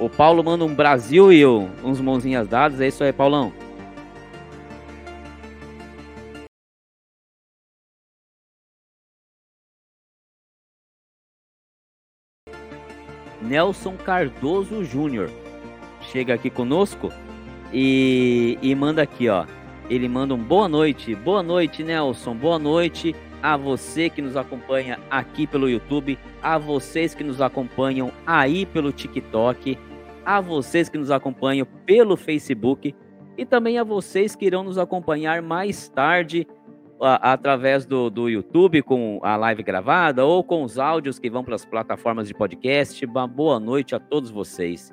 O Paulo manda um Brasil e eu, uns mãozinhas dadas. É isso aí, Paulão. Nelson Cardoso Júnior chega aqui conosco e, e manda aqui, ó. Ele manda um boa noite. Boa noite, Nelson. Boa noite a você que nos acompanha aqui pelo YouTube, a vocês que nos acompanham aí pelo TikTok, a vocês que nos acompanham pelo Facebook e também a vocês que irão nos acompanhar mais tarde a, através do, do YouTube com a live gravada ou com os áudios que vão para as plataformas de podcast. Uma boa noite a todos vocês.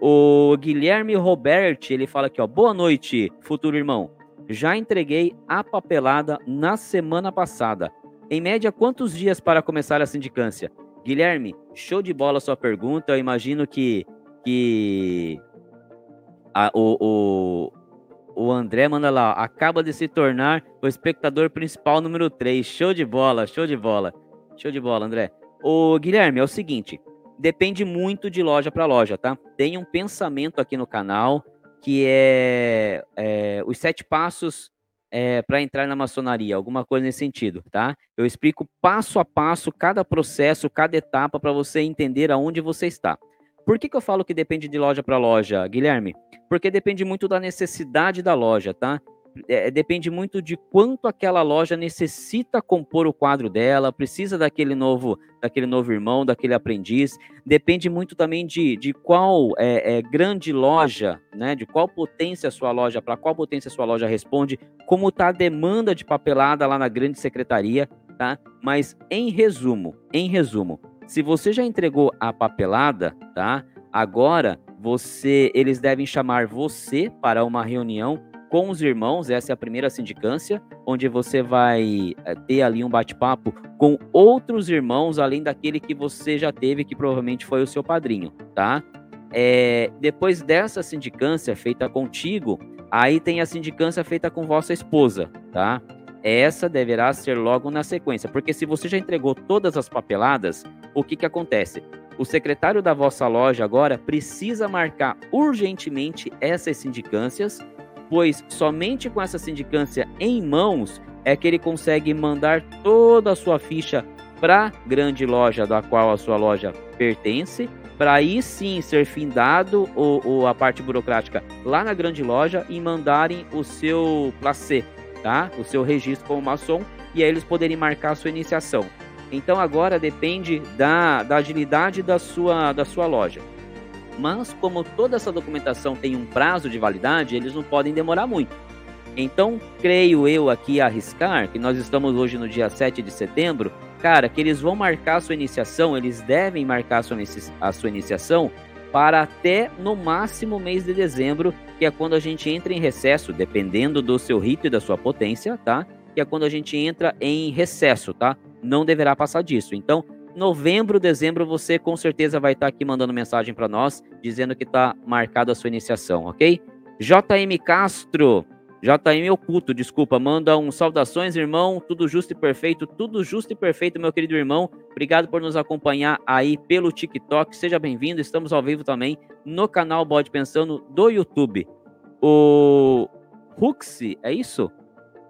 O Guilherme Roberti, ele fala aqui, ó, boa noite, futuro irmão. Já entreguei a papelada na semana passada. Em média, quantos dias para começar a sindicância? Guilherme, show de bola a sua pergunta. Eu imagino que, que a, o, o, o André manda lá, acaba de se tornar o espectador principal número 3. Show de bola, show de bola. Show de bola, André. O Guilherme, é o seguinte, depende muito de loja para loja, tá? Tem um pensamento aqui no canal que é, é os sete passos é, para entrar na maçonaria, alguma coisa nesse sentido, tá? Eu explico passo a passo cada processo, cada etapa para você entender aonde você está. Por que, que eu falo que depende de loja para loja, Guilherme? Porque depende muito da necessidade da loja, tá? é, depende muito de quanto aquela loja necessita compor o quadro dela, precisa daquele novo, daquele novo irmão, daquele aprendiz. Depende muito também de, de qual é, é grande loja, né? De qual potência a sua loja, para qual potência a sua loja responde, como está a demanda de papelada lá na grande secretaria, tá? Mas em resumo, em resumo, se você já entregou a papelada, tá? Agora você, eles devem chamar você para uma reunião com os irmãos, essa é a primeira sindicância, onde você vai eh, ter ali um bate-papo com outros irmãos, além daquele que você já teve, que provavelmente foi o seu padrinho, tá? É, depois dessa sindicância feita contigo, aí tem a sindicância feita com vossa esposa, tá? Essa deverá ser logo na sequência, porque se você já entregou todas as papeladas, o que que acontece? O secretário da vossa loja agora precisa marcar urgentemente essas sindicâncias pois somente com essa sindicância em mãos é que ele consegue mandar toda a sua ficha para a grande loja da qual a sua loja pertence, para aí sim ser findado ou, ou, a parte burocrática lá na grande loja e mandarem o seu placê, tá? O seu registro como maçom e aí eles poderem marcar a sua iniciação. Então agora depende da, da agilidade da sua, da sua loja. Mas, como toda essa documentação tem um prazo de validade, eles não podem demorar muito. Então, creio eu aqui arriscar, que nós estamos hoje no dia 7 de setembro, cara, que eles vão marcar a sua iniciação, eles devem marcar a sua, a sua iniciação para até no máximo mês de dezembro, que é quando a gente entra em recesso, dependendo do seu rito e da sua potência, tá? Que é quando a gente entra em recesso, tá? Não deverá passar disso. Então, novembro, dezembro, você com certeza vai estar aqui mandando mensagem para nós, dizendo que está marcada a sua iniciação, ok? JM Castro, JM Oculto, desculpa, manda um saudações, irmão, tudo justo e perfeito, tudo justo e perfeito, meu querido irmão. Obrigado por nos acompanhar aí pelo TikTok, seja bem-vindo, estamos ao vivo também no canal Bode Pensando do YouTube. O Ruxi, é isso?